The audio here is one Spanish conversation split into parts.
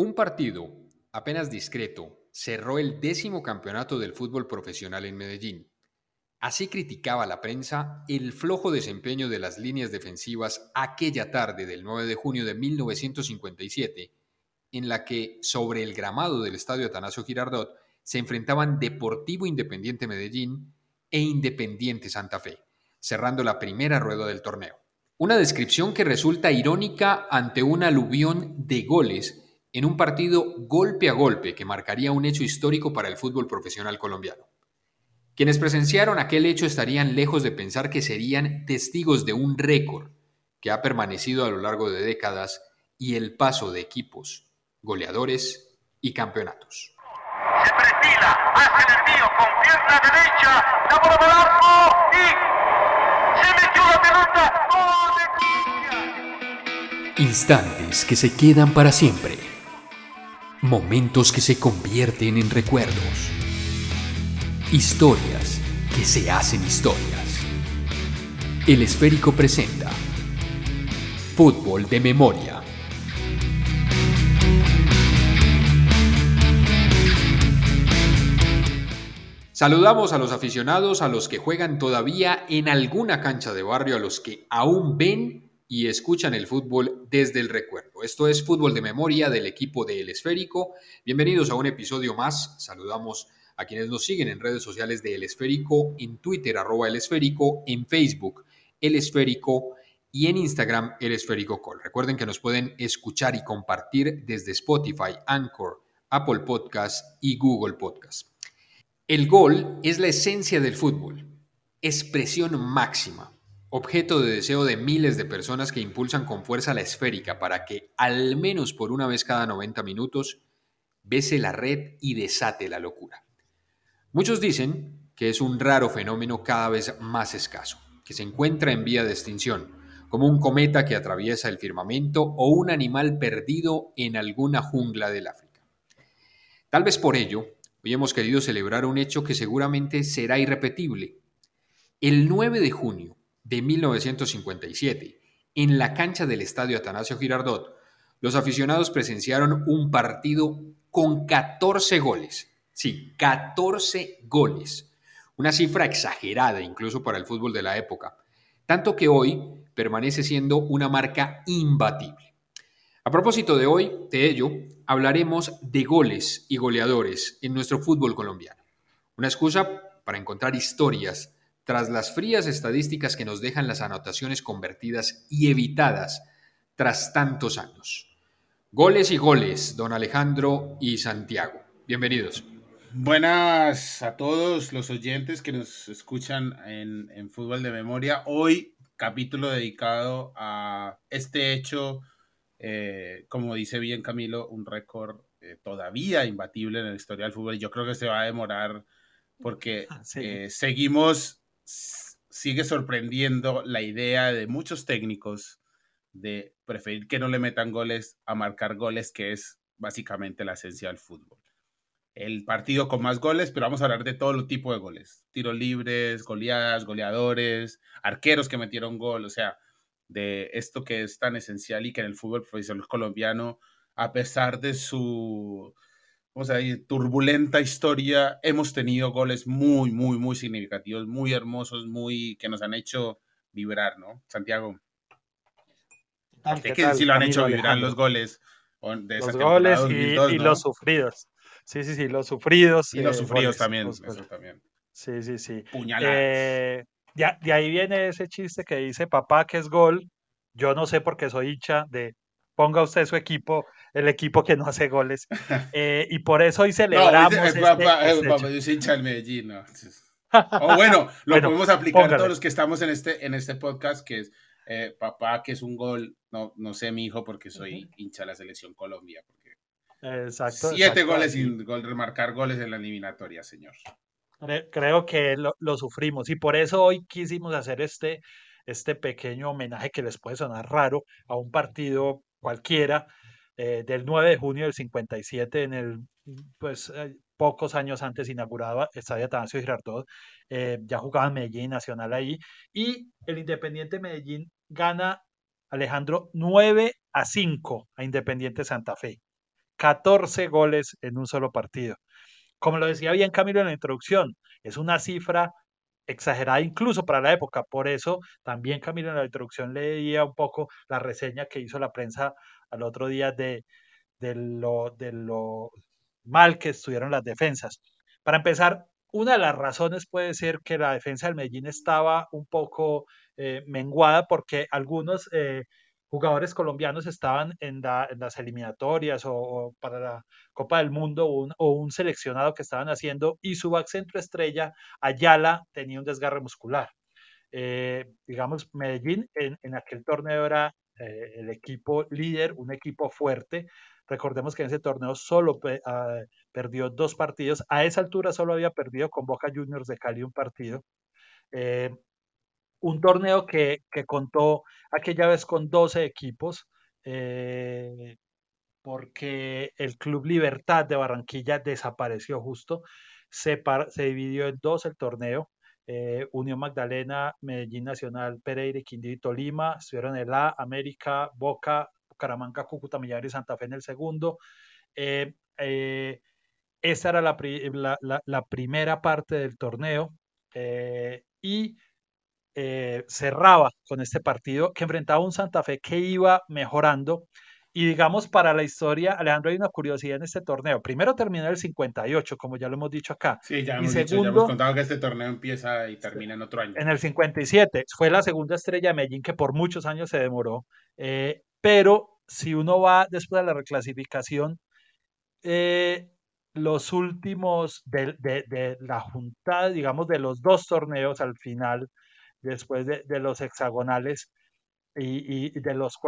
Un partido apenas discreto cerró el décimo campeonato del fútbol profesional en Medellín. Así criticaba la prensa el flojo desempeño de las líneas defensivas aquella tarde del 9 de junio de 1957, en la que sobre el gramado del estadio Atanasio Girardot se enfrentaban Deportivo Independiente Medellín e Independiente Santa Fe, cerrando la primera rueda del torneo. Una descripción que resulta irónica ante un aluvión de goles en un partido golpe a golpe que marcaría un hecho histórico para el fútbol profesional colombiano. Quienes presenciaron aquel hecho estarían lejos de pensar que serían testigos de un récord que ha permanecido a lo largo de décadas y el paso de equipos, goleadores y campeonatos. Se perfila hacia el envío con pierna derecha, la bola del arco y se metió la pelota. ¡Gol de Instantes que se quedan para siempre. Momentos que se convierten en recuerdos. Historias que se hacen historias. El esférico presenta Fútbol de Memoria. Saludamos a los aficionados, a los que juegan todavía en alguna cancha de barrio, a los que aún ven y escuchan el fútbol desde el recuerdo. Esto es Fútbol de Memoria del equipo de El Esférico. Bienvenidos a un episodio más. Saludamos a quienes nos siguen en redes sociales de El Esférico, en Twitter arroba El Esférico, en Facebook El Esférico y en Instagram El Esférico Call. Recuerden que nos pueden escuchar y compartir desde Spotify, Anchor, Apple Podcast y Google Podcast. El gol es la esencia del fútbol, expresión máxima, objeto de deseo de miles de personas que impulsan con fuerza la esférica para que, al menos por una vez cada 90 minutos, bese la red y desate la locura. Muchos dicen que es un raro fenómeno cada vez más escaso, que se encuentra en vía de extinción, como un cometa que atraviesa el firmamento o un animal perdido en alguna jungla del África. Tal vez por ello, hoy hemos querido celebrar un hecho que seguramente será irrepetible. El 9 de junio de 1957, en la cancha del estadio Atanasio Girardot, los aficionados presenciaron un partido con 14 goles Sí, 14 goles. Una cifra exagerada incluso para el fútbol de la época. Tanto que hoy permanece siendo una marca imbatible. A propósito de hoy, de ello, hablaremos de goles y goleadores en nuestro fútbol colombiano. Una excusa para encontrar historias tras las frías estadísticas que nos dejan las anotaciones convertidas y evitadas tras tantos años. Goles y goles, don Alejandro y Santiago. Bienvenidos. Buenas a todos los oyentes que nos escuchan en, Fútbol de Memoria. Hoy, capítulo dedicado a este hecho, eh, como dice bien Camilo, un récord eh, todavía imbatible en la historia del fútbol. Yo creo que se va a demorar porque ah, eh, seguimos, sigue sorprendiendo la idea de muchos técnicos de preferir que no le metan goles a marcar goles, que es básicamente la esencia del fútbol el partido con más goles, pero vamos a hablar de todo los tipo de goles. Tiros libres, goleadas, goleadores, arqueros que metieron gol, o sea, de esto que es tan esencial y que en el fútbol profesional colombiano, a pesar de su vamos a decir, turbulenta historia, hemos tenido goles muy, muy, muy significativos, muy hermosos, muy que nos han hecho vibrar, ¿no? Santiago. ¿Qué, si lo han hecho vibrar los goles? De los goles y, los sufridos. Sí, sí, sí, los sufridos. Y los eh, sufridos también, eso también. Sí, sí, sí. Eh, ya, de ahí viene ese chiste que dice papá que es gol. Yo no sé por qué soy hincha de ponga usted su equipo, el equipo que no hace goles. Eh, y por eso hoy celebramos. No, este, papá, este papá, yo soy hincha del Medellín, ¿no? O bueno, lo podemos aplicar todos los que estamos en este, en este podcast, que es papá, que es un gol. No, no sé, mi hijo, porque soy hincha de la selección Colombia. Exacto. Siete goles sin gol, remarcar goles en la eliminatoria, señor. Creo que lo, sufrimos y por eso hoy quisimos hacer este, este pequeño homenaje que les puede sonar raro a un partido cualquiera eh, del 9 de junio del 57 en el, pues eh, pocos años antes inaugurado Estadio Atanasio Girardot, eh, ya jugaba Medellín Nacional ahí y el Independiente Medellín gana Alejandro 9 a 5 a Independiente Santa Fe. 14 goles en un solo partido. Como lo decía bien Camilo en la introducción, es una cifra exagerada incluso para la época. Por eso también Camilo en la introducción leía un poco la reseña que hizo la prensa al otro día de, de, lo, de lo mal que estuvieron las defensas. Para empezar, una de las razones puede ser que la defensa del Medellín estaba un poco eh, menguada porque algunos eh, jugadores colombianos estaban en, las eliminatorias o, para la Copa del Mundo o un, seleccionado que estaban haciendo y su back centro estrella, Ayala, tenía un desgarre muscular. Eh, digamos, Medellín en, en, aquel torneo era el equipo líder, un equipo fuerte, Recordemos que en ese torneo solo ah, perdió dos partidos. A esa altura solo había perdido con Boca Juniors de Cali un partido. Eh, un torneo que, contó aquella vez con 12 equipos, eh, porque el Club Libertad de Barranquilla desapareció justo. Se, se dividió en dos el torneo. Eh, Unión Magdalena, Medellín Nacional, Pereira Quindío y Tolima, estuvieron en la América, Boca, Caramanga, Cúcuta, Millares y Santa Fe en el segundo. Eh, eh, esa era la, primera parte del torneo eh, y cerraba con este partido que enfrentaba un Santa Fe que iba mejorando. Y digamos, para la historia, Alejandro, hay una curiosidad en este torneo. Primero terminó el 58, como ya lo hemos dicho acá. Sí, ya hemos, dicho, ya hemos contado que este torneo empieza y termina en otro año. En el 57. Fue la segunda estrella de Medellín que por muchos años se demoró pero si uno va después de la reclasificación, eh, los últimos de, la junta, digamos, de los dos torneos al final, después de, los hexagonales y, de los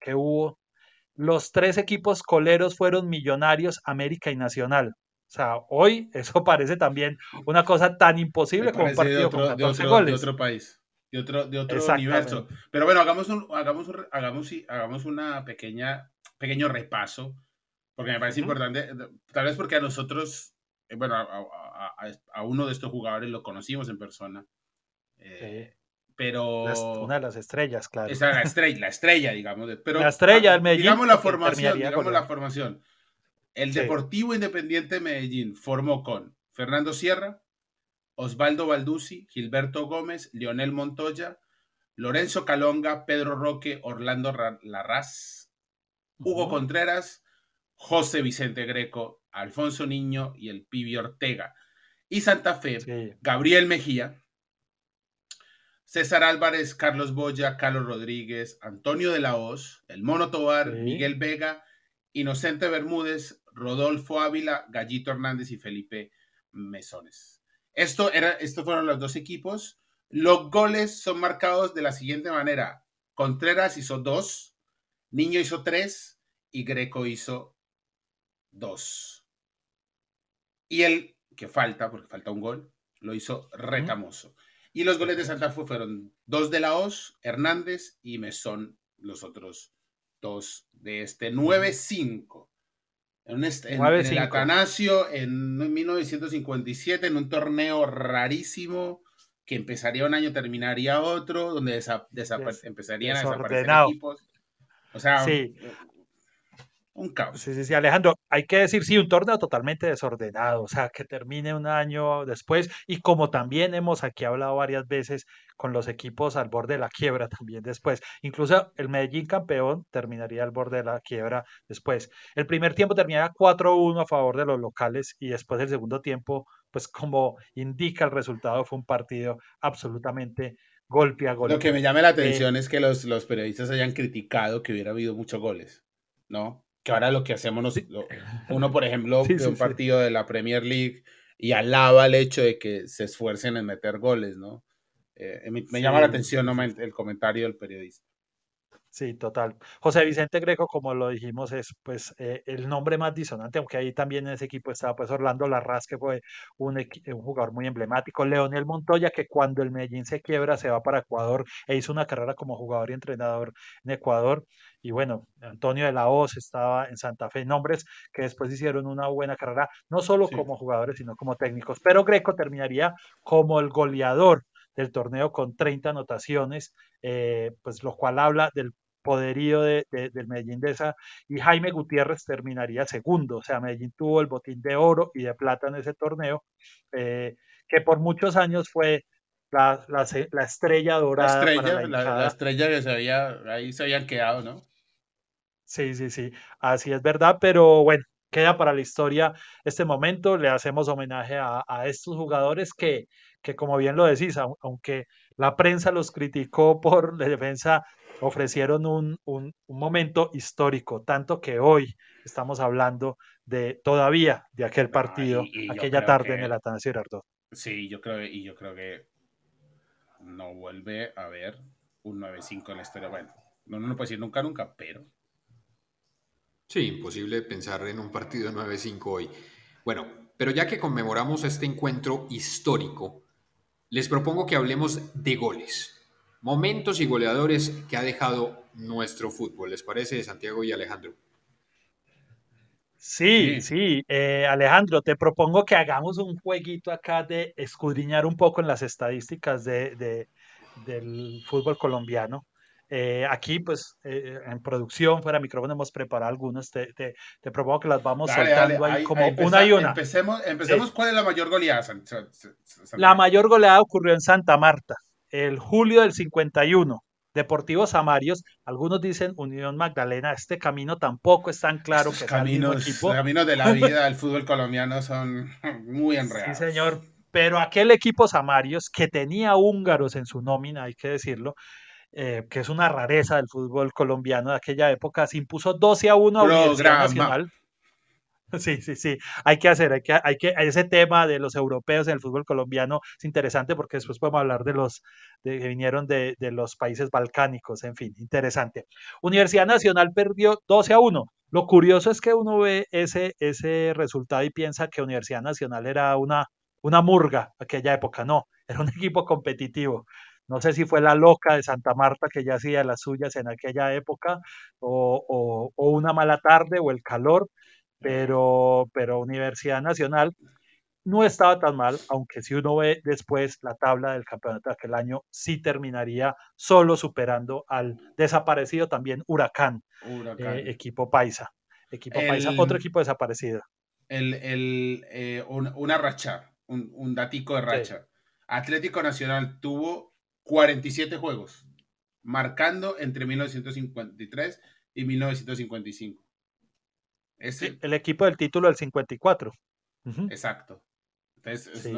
que hubo, los tres equipos coleros fueron Millonarios, América y Nacional. O sea, hoy eso parece también una cosa tan imposible como un partido con 14 goles. De otro país de otro, de otro universo. Pero bueno, hagamos un, hagamos hagamos, hagamos una pequeña, pequeño repaso, porque me parece importante, tal vez porque a nosotros, eh, bueno, a, a, uno de estos jugadores lo conocimos en persona. Eh, pero una de las estrellas, claro. Esa la estrella, la estrella, digamos. Pero, la estrella del Medellín. Digamos la formación, digamos la formación. El Deportivo Independiente Medellín formó con Fernando Sierra, Osvaldo Balduzzi, Gilberto Gómez, Leonel Montoya, Lorenzo Calonga, Pedro Roque, Orlando Larraz, Hugo Contreras, José Vicente Greco, Alfonso Niño y el Pibi Ortega. Y Santa Fe, Gabriel Mejía, César Álvarez, Carlos Boya, Carlos Rodríguez, Antonio de la Hoz, El Mono Tobar, Miguel Vega, Inocente Bermúdez, Rodolfo Ávila, Gallito Hernández y Felipe Mesones. Esto era, estos fueron los dos equipos. Los goles son marcados de la siguiente manera. Contreras hizo dos, Niño hizo tres y Greco hizo dos. Y el que falta, porque falta un gol, lo hizo Retamoso. Y los goles de Santa Fe fueron dos de la OS, Hernández y Mesón, los otros dos de este 9-5. En, el Atanasio en 1957, en un torneo rarísimo que empezaría un año, terminaría otro, donde empezarían a desaparecer equipos. O sea, sí. Un caos. Sí, sí, sí, Alejandro, hay que decir, sí, un torneo totalmente desordenado, o sea, que termine un año después y como también hemos aquí hablado varias veces con los equipos al borde de la quiebra también después, incluso el Medellín campeón terminaría al borde de la quiebra después. El primer tiempo terminaría 4-1 a favor de los locales y después el segundo tiempo, pues como indica el resultado, fue un partido absolutamente golpe a golpe. Lo que me llama la atención eh, es que los, los periodistas hayan criticado que hubiera habido muchos goles, ¿no? Que ahora lo que hacemos, uno por ejemplo de un partido de la Premier League y alaba el hecho de que se esfuercen en meter goles, ¿no? Eh, me, llama la atención el comentario del periodista. Sí, total. José Vicente Greco, como lo dijimos, es pues eh, el nombre más disonante, aunque ahí también en ese equipo estaba pues Orlando Larraz, que fue un, un, jugador muy emblemático, Leonel Montoya, que cuando el Medellín se quiebra se va para Ecuador e hizo una carrera como jugador y entrenador en Ecuador, y bueno, Antonio de la Hoz estaba en Santa Fe, nombres que después hicieron una buena carrera, no solo como jugadores, sino como técnicos, pero Greco terminaría como el goleador del torneo con 30 anotaciones, eh, pues lo cual habla del poderío de, del Medellín de esa, y Jaime Gutiérrez terminaría segundo, o sea, Medellín tuvo el botín de oro y de plata en ese torneo, eh, que por muchos años fue la, la, estrella dorada. La estrella, la, estrella que se había, ahí se habían quedado, ¿no? Sí, sí, sí, así es verdad, pero bueno, queda para la historia este momento, le hacemos homenaje a, a estos jugadores que, que, como bien lo decís, aunque la prensa los criticó por la defensa, ofrecieron un, un, un momento histórico, tanto que hoy estamos hablando de todavía de aquel partido, aquella tarde en el Atanasio Girardot. Sí, yo creo, y yo creo que no vuelve a haber un 9-5 en la historia. Bueno, no, no lo puedo decir nunca, nunca, pero. Sí, imposible pensar en un partido 9-5 hoy. Bueno, pero ya que conmemoramos este encuentro histórico, les propongo que hablemos de goles, momentos y goleadores que ha dejado nuestro fútbol. ¿Les parece, Santiago y Alejandro? Sí, sí, eh, Alejandro, te propongo que hagamos un jueguito acá de escudriñar un poco en las estadísticas de, del fútbol colombiano. Eh, aquí, pues, eh, en producción, fuera de micrófono, hemos preparado algunos. Te, te, propongo que las vamos soltando ahí, como una y una. Empecemos, empecemos ¿cuál es la mayor goleada? La mayor goleada ocurrió en Santa Marta, el julio del 51. Deportivo Samarios, algunos dicen Unión Magdalena, este camino tampoco es tan claro que caminos, el equipo. caminos de la vida del fútbol colombiano son muy enredados. Sí, señor, pero aquel equipo Samarios que tenía húngaros en su nómina, hay que decirlo, eh, que es una rareza del fútbol colombiano de aquella época, se impuso 12 a 1 a Universidad Nacional. Sí, sí, sí. Hay que hacer, hay que, hay que, ese tema de los europeos en el fútbol colombiano es interesante porque después podemos hablar de los que vinieron de, de, los países balcánicos, en fin, interesante. Universidad Nacional perdió 12 a 1. Lo curioso es que uno ve ese, ese resultado y piensa que Universidad Nacional era una, una murga aquella época. No, era un equipo competitivo. No sé si fue la loca de Santa Marta que ya hacía las suyas en aquella época, o, o una mala tarde, o el calor, pero, pero Universidad Nacional no estaba tan mal, aunque si uno ve después la tabla del campeonato de aquel año, sí terminaría solo superando al desaparecido también Huracán, eh, equipo paisa. Equipo paisa, otro equipo desaparecido. El, el, eh, una racha, un, un, datico de racha. Atlético Nacional tuvo 47 juegos, marcando entre 1953 y 1955 el equipo del título del 54. Exacto. Entonces,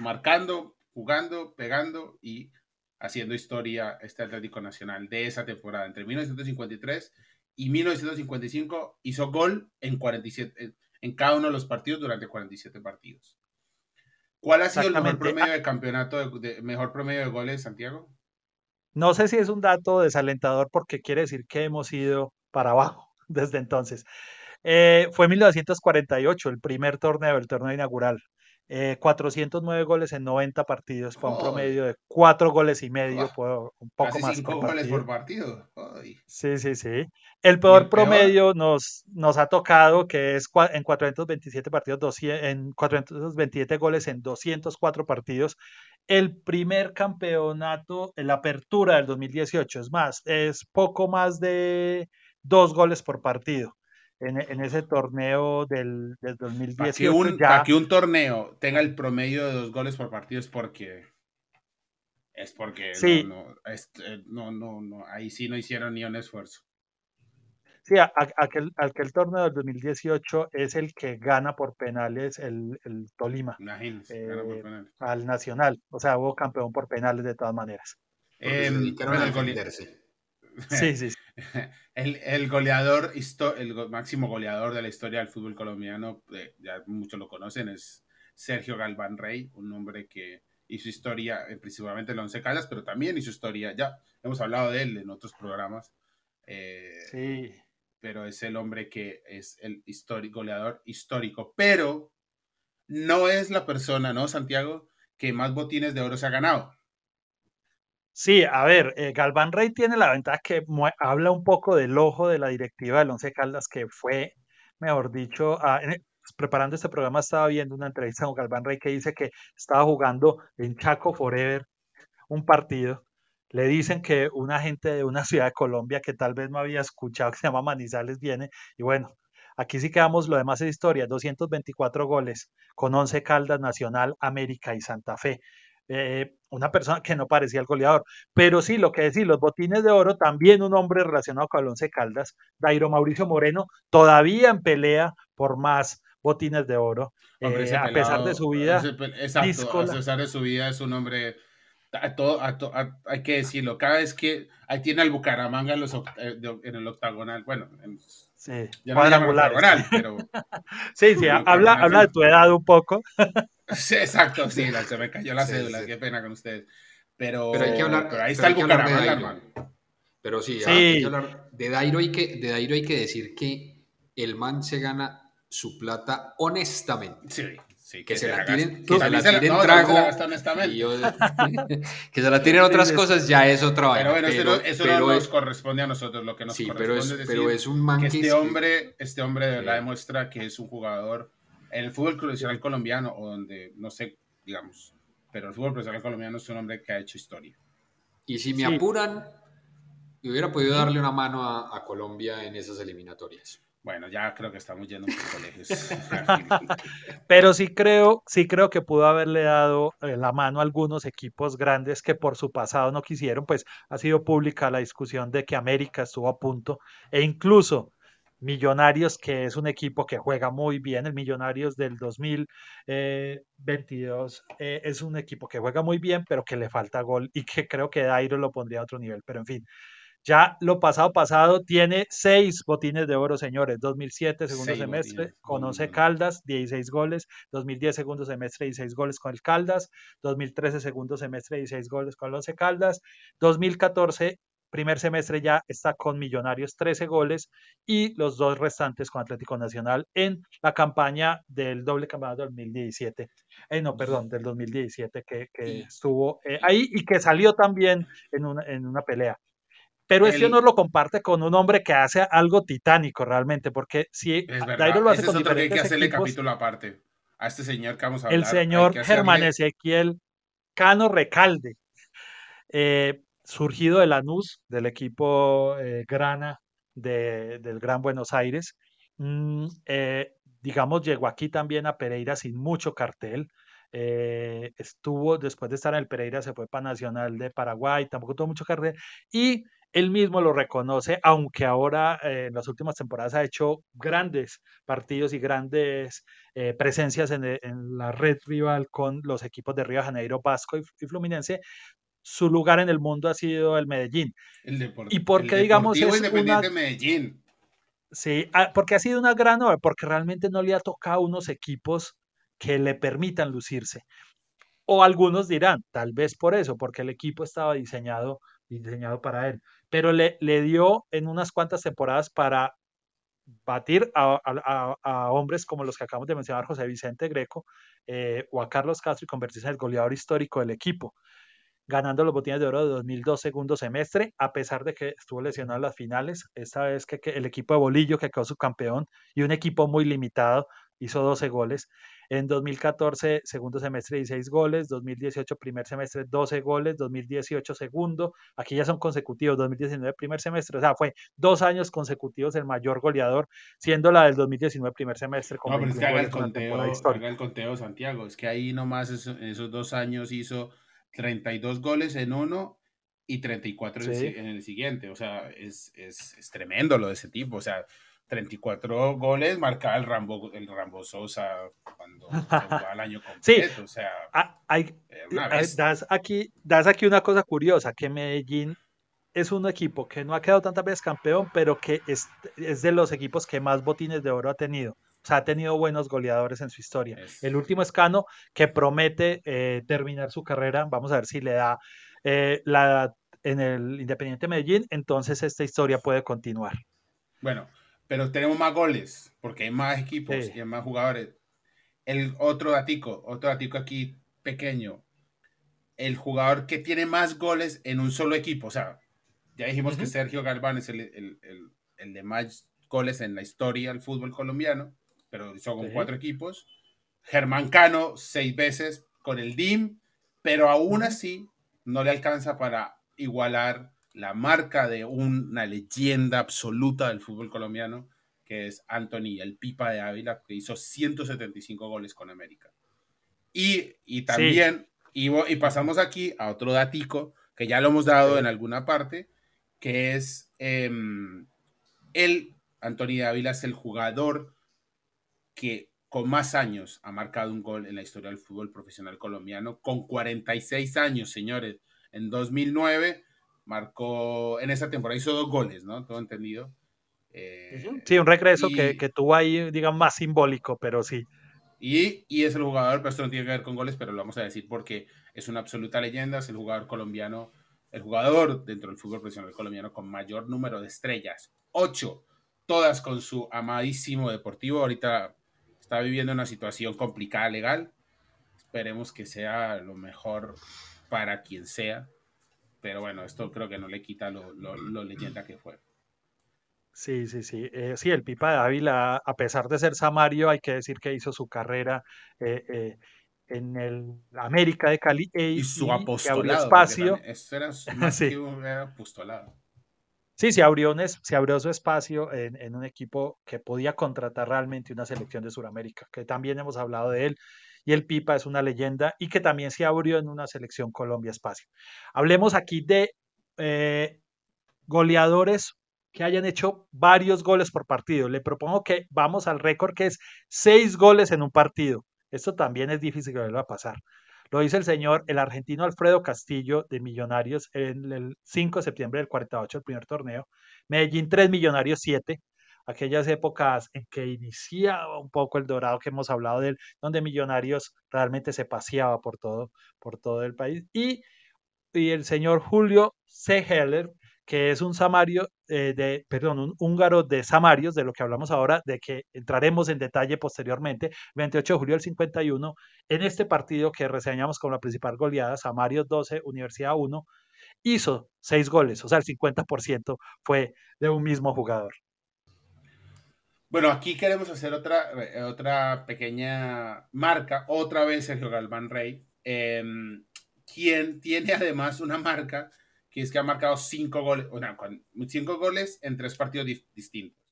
marcando, jugando, pegando y haciendo historia este Atlético Nacional de esa temporada. Entre 1953 y 1955 hizo gol en 47, en cada uno de los partidos durante 47 partidos. ¿Cuál ha sido el mejor promedio de campeonato, de, mejor promedio de goles, Santiago? No sé si es un dato desalentador porque quiere decir que hemos ido para abajo desde entonces. Eh, fue 1948, el primer torneo, el torneo inaugural. 409 eh, goles en 90 partidos, fue un promedio de 4 goles y medio, un poco más. 5 goles por partido. Sí, sí, sí. El peor, promedio nos, nos ha tocado, que es en 427 partidos, en 427 goles en 204 partidos. El primer campeonato, la apertura del 2018, es más, es poco más de dos goles por partido en, ese torneo del, del 2018. Para que, un, para que un torneo tenga el promedio de dos goles por partido es porque es porque sí. Eh, no, no, no, ahí sí no hicieron ni un esfuerzo. Sí, aquel, aquel torneo del 2018 es el que gana por penales el, el Tolima. Imagínense, gana por eh, penales. Al Nacional. O sea, hubo campeón por penales de todas maneras. Eh, el, Sí, sí. El, goleador, el máximo goleador de la historia del fútbol colombiano, eh, ya muchos lo conocen, es Sergio Galván Rey, un hombre que hizo historia eh, principalmente en Once Caldas, pero también hizo historia, ya hemos hablado de él en otros programas. Eh, sí. Pero es el hombre que es el histórico, goleador histórico, pero no es la persona, ¿no, Santiago? Que más botines de oro se ha ganado. Sí, a ver, eh, Galván Rey tiene la ventaja que habla un poco del ojo de la directiva del Once Caldas, que fue, mejor dicho, pues, preparando este programa estaba viendo una entrevista con Galván Rey que dice que estaba jugando en Chaco Forever un partido, le dicen que una gente de una ciudad de Colombia que tal vez no había escuchado, que se llama Manizales, viene. Y bueno, aquí sí quedamos, lo demás es historia, 224 goles con 11 Caldas, Nacional, América y Santa Fe. Eh, una persona que no parecía el goleador. Pero sí, lo que decir, los botines de oro, también un hombre relacionado con el Once Caldas, Dairo Mauricio Moreno, todavía en pelea por más botines de oro. Hombre, eh, a pesar de su vida, ese exacto, a pesar de su vida es un hombre, a todo, a to- a- hay que decirlo, cada vez que ahí tiene al Bucaramanga en, los oct- eh, en el octagonal, bueno, en- sí, ya no octagonal, pero Sí, sí, habla, habla de tu edad un poco. sí, exacto, sí, la- se me cayó la Sí, cédula, sí. qué pena con ustedes, pero, Pero hay que hablar. pero ahí está el que hablar de Bucaramanga, hermano. Pero sí, Sí. hay que hablar de Dairo. Hay que, de Dairo hay que decir que el man se gana su plata honestamente. Sí, sí, Que se la tiren, que se la tiren no, trago. y yo- que se la tiren otras cosas ya es otra vaina. Pero bueno, eso, pero- no, eso pero no nos es- corresponde a nosotros, lo que nos sí, corresponde pero es, es pero decir es un man que que este es- hombre, este hombre de Sí. demuestra que es un jugador en el fútbol profesional colombiano o donde, no sé, digamos, pero el fútbol profesional colombiano es un hombre que ha hecho historia. Y si me Sí. apuran, hubiera podido darle una mano a, a Colombia en esas eliminatorias. Bueno, ya creo que estamos yendo un poco lejos. Pero sí creo, sí creo que pudo haberle dado eh, la mano a algunos equipos grandes que por su pasado no quisieron, pues ha sido pública la discusión de que América estuvo a punto e incluso Millonarios, que es un equipo que juega muy bien, el Millonarios del 2022 eh, es un equipo que juega muy bien, pero que le falta gol y que creo que Dairo lo pondría a otro nivel, pero en fin. Ya lo pasado pasado tiene seis botines de oro, señores. 2007, segundo Seis semestre, botines, con muy 11 bueno. Caldas, 16 goles. 2010, segundo semestre, 16 goles con el Caldas. 2013, segundo semestre, 16 goles con el 11 Caldas. 2014, primer semestre ya está con Millonarios, 13 goles. Y los dos restantes con Atlético Nacional en la campaña del doble campeonato del 2017. Eh, no, perdón, del 2017 que, que estuvo eh, ahí y que salió también en una, en una pelea. Pero El- honor lo comparte con un hombre que hace algo titánico realmente, porque si es. Dairo lo hace Ese es con otro que hay que diferentes hacerle equipos, capítulo aparte. A este señor que vamos a el hablar. hay señor Germán Ezequiel Cano Recalde, eh, surgido de Lanús, del equipo eh, Grana de- del Gran Buenos Aires, mm, eh, digamos, llegó aquí también a Pereira sin mucho cartel. eh, estuvo, después de estar en el Pereira, se fue para Nacional de Paraguay, tampoco tuvo mucho cartel. Y él mismo lo reconoce, aunque ahora eh, en las últimas temporadas ha hecho grandes partidos y grandes eh, presencias en, e- en la red rival con los equipos de Río de Janeiro, Vasco y, y Fluminense, su lugar en el mundo ha sido el Medellín. El ¿Y por el qué, digamos, es una- de Medellín. Sí, ah, porque ha sido una gran obra, porque realmente no le ha tocado unos equipos que le permitan lucirse. O algunos dirán, tal vez por eso, porque el equipo estaba diseñado, diseñado para él. Pero le, le dio en unas cuantas temporadas para batir a, a- hombres como los que acabamos de mencionar, José Vicente Greco eh, o a Carlos Castro y convertirse en el goleador histórico del equipo, ganando los botines de oro de 2002 segundo semestre, a pesar de que estuvo lesionado en las finales. Esta vez que, que el equipo de Bolillo, que quedó subcampeón, y un equipo muy limitado, hizo 12 goles. En 2014, segundo semestre, 16 goles. 2018, primer semestre, 12 goles. 2018, segundo. Aquí ya son consecutivos. 2019, primer semestre. O sea, fue dos años consecutivos el mayor goleador, siendo la del 2019, primer semestre. No, pero es que 21 haga el conteo, haga el conteo, Santiago. Es que ahí nomás eso- en esos dos años hizo 32 goles en uno y 34 en, el, Sí. en el siguiente. O sea, es, es, es tremendo lo de ese tipo. O sea, 34 goles marcaba el Rambo, el Rambo Sosa cuando se jugaba el año Sí. completo. O sea, Ah, hay, Ah, bestia. Das aquí, das aquí una cosa curiosa, que Medellín es un equipo que no ha quedado tantas veces campeón, pero que es, es de los equipos que más botines de oro ha tenido. O sea, ha tenido buenos goleadores en su historia. Es- El último es Cano, que promete eh, terminar su carrera. Vamos a ver si le da eh, la edad en el Independiente Medellín. Entonces esta historia puede continuar. Bueno, pero tenemos más goles, porque hay más equipos Sí. y hay más jugadores. El otro datico, otro datico aquí pequeño. El jugador que tiene más goles en un solo equipo. O sea, ya dijimos que Ujú. Sergio Galván es el, el- el- el de más goles en la historia del fútbol colombiano, pero son con Sí. cuatro equipos. Germán Cano, seis veces con el DIM, pero aún así no le alcanza para igualar la marca de una leyenda absoluta del fútbol colombiano, que es Anthony, el Pipa de Ávila, que hizo 175 goles con América. Y, y también, y, y, pasamos aquí a otro datico, que ya lo hemos dado en alguna parte, que es el em, Anthony de Ávila, es el jugador que con más años ha marcado un gol en la historia del fútbol profesional colombiano, con 46 años, señores. En 2009 marcó, en esa temporada hizo dos goles, ¿no? Todo entendido. Eh, sí, un regreso que, que, tuvo ahí, digamos, más simbólico, pero sí. Y, y, es el jugador, pero esto no tiene que ver con goles, pero lo vamos a decir porque es una absoluta leyenda, es el jugador colombiano, el jugador dentro del fútbol profesional colombiano con mayor número de estrellas, ocho, todas con su amadísimo deportivo. Ahorita está viviendo una situación complicada legal. Esperemos que sea lo mejor para quien sea. Pero bueno, esto creo que no le quita lo, lo, leyenda que fue. Sí, sí, sí. Eh, sí, el Pipa de Ávila, a pesar de ser Samario, hay que decir que hizo su carrera eh, eh, en el América de Cali y su apostolado. espacio. Eso era más que un apostolado. Sí, se abrió, se abrió su espacio en, en, un equipo que podía contratar realmente una selección de Sudamérica, que también hemos hablado de él y el Pipa es una leyenda y que también se abrió en una selección Colombia Espacio. Hablemos aquí de eh, goleadores que hayan hecho varios goles por partido. Le propongo que vamos al récord que es seis goles en un partido. Esto también es difícil que vuelva a pasar. Lo dice el señor, el argentino Alfredo Castillo de Millonarios en el 5 de septiembre del 48, el primer torneo. Medellín 3, Millonarios 7 aquellas épocas en que iniciaba un poco el dorado que hemos hablado de él, donde Millonarios realmente se paseaba por todo, por todo el país. Y, y el señor Julio C. Heller, que es un samario eh, de, perdón, un húngaro de samarios, de lo que hablamos ahora, de que entraremos en detalle posteriormente, 28 de julio del 51, en este partido que reseñamos como la principal goleada, Samarios 12, Universidad 1, hizo seis goles, o sea, el 50% fue de un mismo jugador. Bueno, aquí queremos hacer otra, eh, otra pequeña marca, otra vez Sergio Galván Rey, em, quien tiene además una marca que es que ha marcado cinco goles, cinco goles en tres partidos distintos.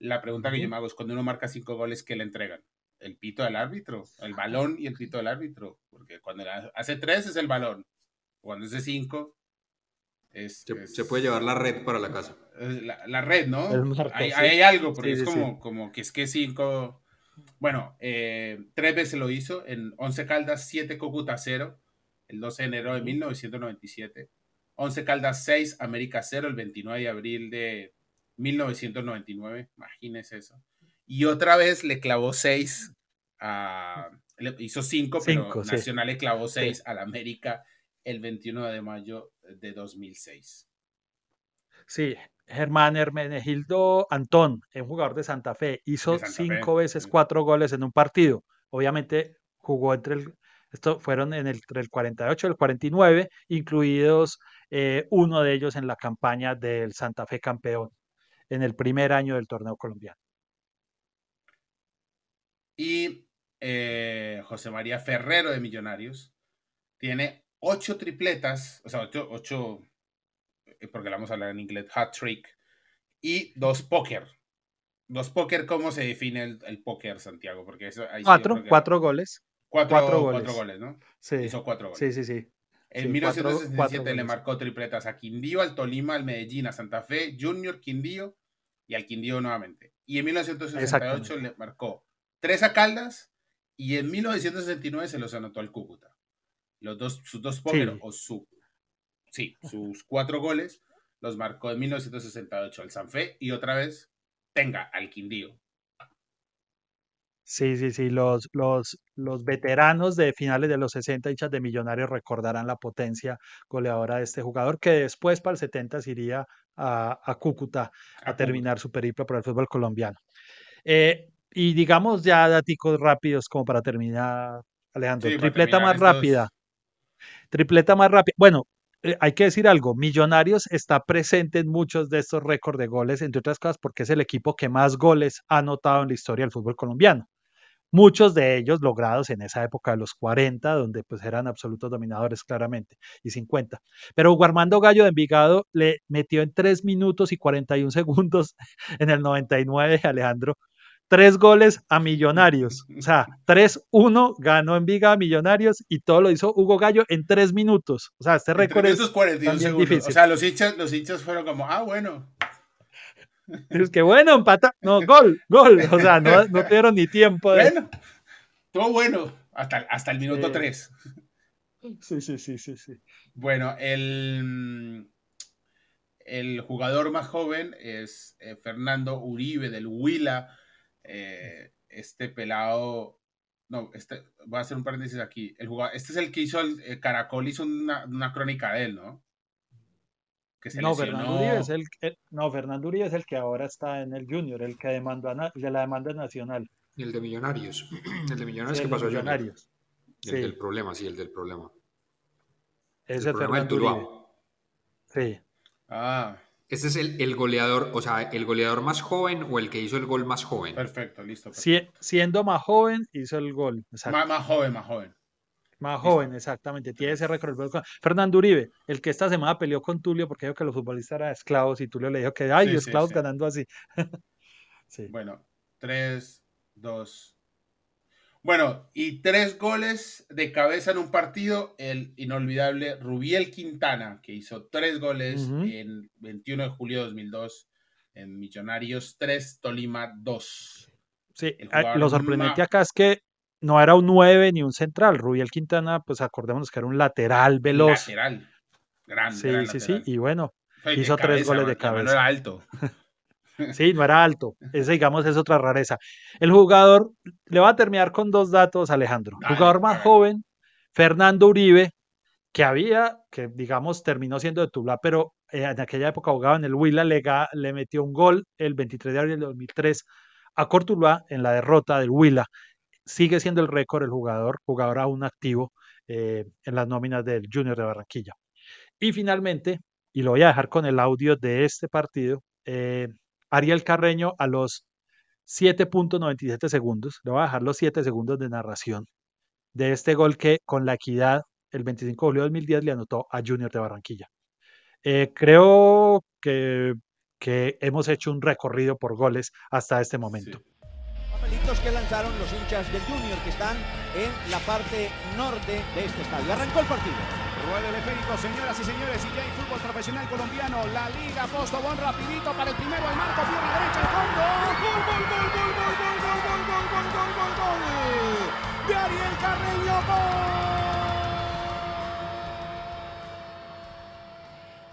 La pregunta que yo me hago es, cuando uno marca cinco goles, ¿qué le entregan? ¿El pito del árbitro? ¿El balón y el pito del árbitro? Porque cuando hace tres es el balón. Cuando hace cinco, se, puede llevar la red para la casa. La, red, ¿no? hay, algo, porque es como, como que es que cinco. Bueno, eh, tres veces lo hizo en 11 Caldas, 7 Cúcuta 0, el 12 de enero de 1997. 11 Caldas 6, América 0, el 29 de abril de 1999. Imagínese eso. Y otra vez le clavó 6 a. hizo 5, pero Nacional le clavó 6 al América el 21 de mayo de 2006. Sí, Germán Hermenegildo Antón, un jugador de Santa Fe, hizo cinco veces cuatro goles en un partido. Obviamente jugó entre el, esto fueron en el, entre el 48 y el 49, incluidos eh, uno de ellos en la campaña del Santa Fe campeón, en el primer año del torneo colombiano. Y eh, José María Ferrero de Millonarios tiene ocho tripletas, o sea, ocho, eh, porque la vamos a hablar en inglés, hat trick, y dos póker. Dos póker, ¿cómo se define el, póker, Santiago? Porque eso, cuatro, cuatro goles. Cuatro, goles. ¿no? Sí. Hizo cuatro goles. Sí, sí, sí. En 1967 le marcó tripletas a Quindío, al Tolima, al Medellín, a Santa Fe, Junior, Quindío y al Quindío nuevamente. Y en 1968 le marcó tres a Caldas y en 1969 se los anotó al Cúcuta los dos, sus dos póker o su, sí, sus cuatro goles los marcó en 1968 el Sanfe y otra vez tenga al Quindío. Sí, sí, sí, los, los, los veteranos de finales de los 60 hinchas de Millonarios recordarán la potencia goleadora de este jugador que después para el 70 se iría a, a Cúcuta a, terminar su periplo por el fútbol colombiano. Eh, y digamos ya datos rápidos como para terminar, Alejandro. tripleta más rápida. Tripleta más rápida. Bueno, eh, hay que decir algo, Millonarios está presente en muchos de estos récords de goles, entre otras cosas porque es el equipo que más goles ha anotado en la historia del fútbol colombiano. muchos de ellos logrados en esa época de los 40, donde pues eran absolutos dominadores claramente, y 50. Pero Hugo Armando Gallo de Envigado le metió en 3 minutos y 41 segundos en el 99, Alejandro, tres goles a Millonarios. O sea, 3-1 ganó Envigado a Millonarios y todo lo hizo Hugo Gallo en 3 minutos. O sea, este récord es 41 segundos. Difícil. O sea, los hinchas, los hinchas fueron como, ah, bueno. Es que bueno, empata. No, gol, gol. O sea, no, no tuvieron ni tiempo. De... Bueno, todo bueno. Hasta, hasta el minuto 3. Sí, sí, sí, sí, sí. Bueno, el, el jugador más joven es eh, Fernando Uribe del Huila. Eh, este pelado. No, este, voy a hacer un paréntesis aquí. El jugador, este es el que hizo el, eh, Caracol, hizo una, una crónica de él, ¿no? no, Fernando Uribe es el, no, Fernando Uribe es el que ahora está en el Junior, el que demandó de la demanda nacional. El de Millonarios. El de Millonarios que pasó a Millonarios. El del problema, sí, el del problema. Ese el Fernando Uribe. Sí. Ah. Este es el, el, goleador, o sea, el goleador más joven o el que hizo el gol más joven. Perfecto, listo. siendo más joven, hizo el gol. más joven, más joven. Más joven, exactamente. Tiene ese récord. Fernando Uribe, el que esta semana peleó con Tulio porque dijo que los futbolistas eran esclavos y Tulio le dijo que, ay, esclavos ganando así. Bueno, tres, dos. Bueno, y tres goles de cabeza en un partido. El inolvidable Rubiel Quintana, que hizo tres goles en 21 de julio de 2002 en Millonarios 3, Tolima 2. Sí, lo sorprendente acá es que no era un 9 ni un central. Rubiel Quintana, pues acordémonos que era un lateral veloz. Lateral. Grande. Sí, sí, sí. Y bueno, hizo tres goles de cabeza. Era alto. sí, no era alto. Ese, digamos, es otra rareza. El jugador, le va a terminar con dos datos, Alejandro. jugador más joven, Fernando Uribe, que había, que digamos, terminó siendo de Tula, pero eh, en aquella época jugaba en el Huila, le, le metió un gol el 23 de abril de 2003 a Cortuluá en la derrota del Huila sigue siendo el récord el jugador, jugador aún activo eh, en las nóminas del Junior de Barranquilla. Y finalmente, y lo voy a dejar con el audio de este partido, eh, Ariel Carreño a los 7.97 segundos, le voy a dejar los 7 segundos de narración de este gol que con la equidad el 25 de julio de 2010 le anotó a Junior de Barranquilla. Eh, creo que, que, hemos hecho un recorrido por goles hasta este momento que lanzaron los hinchas del Junior que están en la parte norte de este estadio. Arrancó el partido. Rueda el eférico, señoras y señores, y ya hay fútbol profesional colombiano. La Liga Postobón rapidito para el primero al marco, pierna derecha al fondo. Gol, gol, gol, gol, gol, gol, gol, gol, gol, gol, gol, gol, De Ariel Carreño,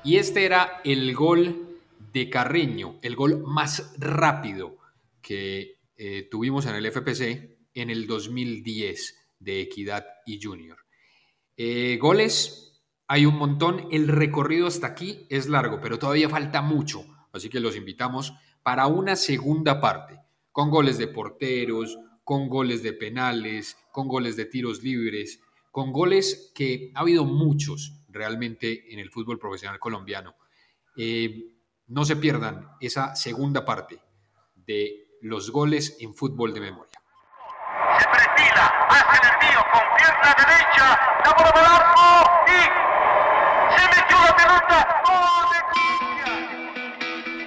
Y este era el gol de Carreño, el gol más rápido que eh, tuvimos en el FPC en el 2010 de Equidad y Junior. Eh, goles, hay un montón. El recorrido hasta aquí es largo, pero todavía falta mucho. Así que los invitamos para una segunda parte, con goles de porteros, con goles de penales, con goles de tiros libres, con goles que ha habido muchos realmente en el fútbol profesional colombiano. Eh, no se pierdan esa segunda parte de los goles en fútbol de memoria. Se hace el envío con pierna derecha, ¡Gol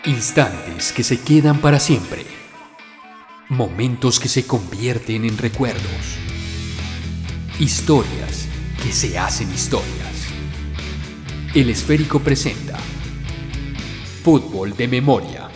de Instantes que se quedan para siempre. Momentos que se convierten en recuerdos. Historias que se hacen historias. El esférico presenta Fútbol de memoria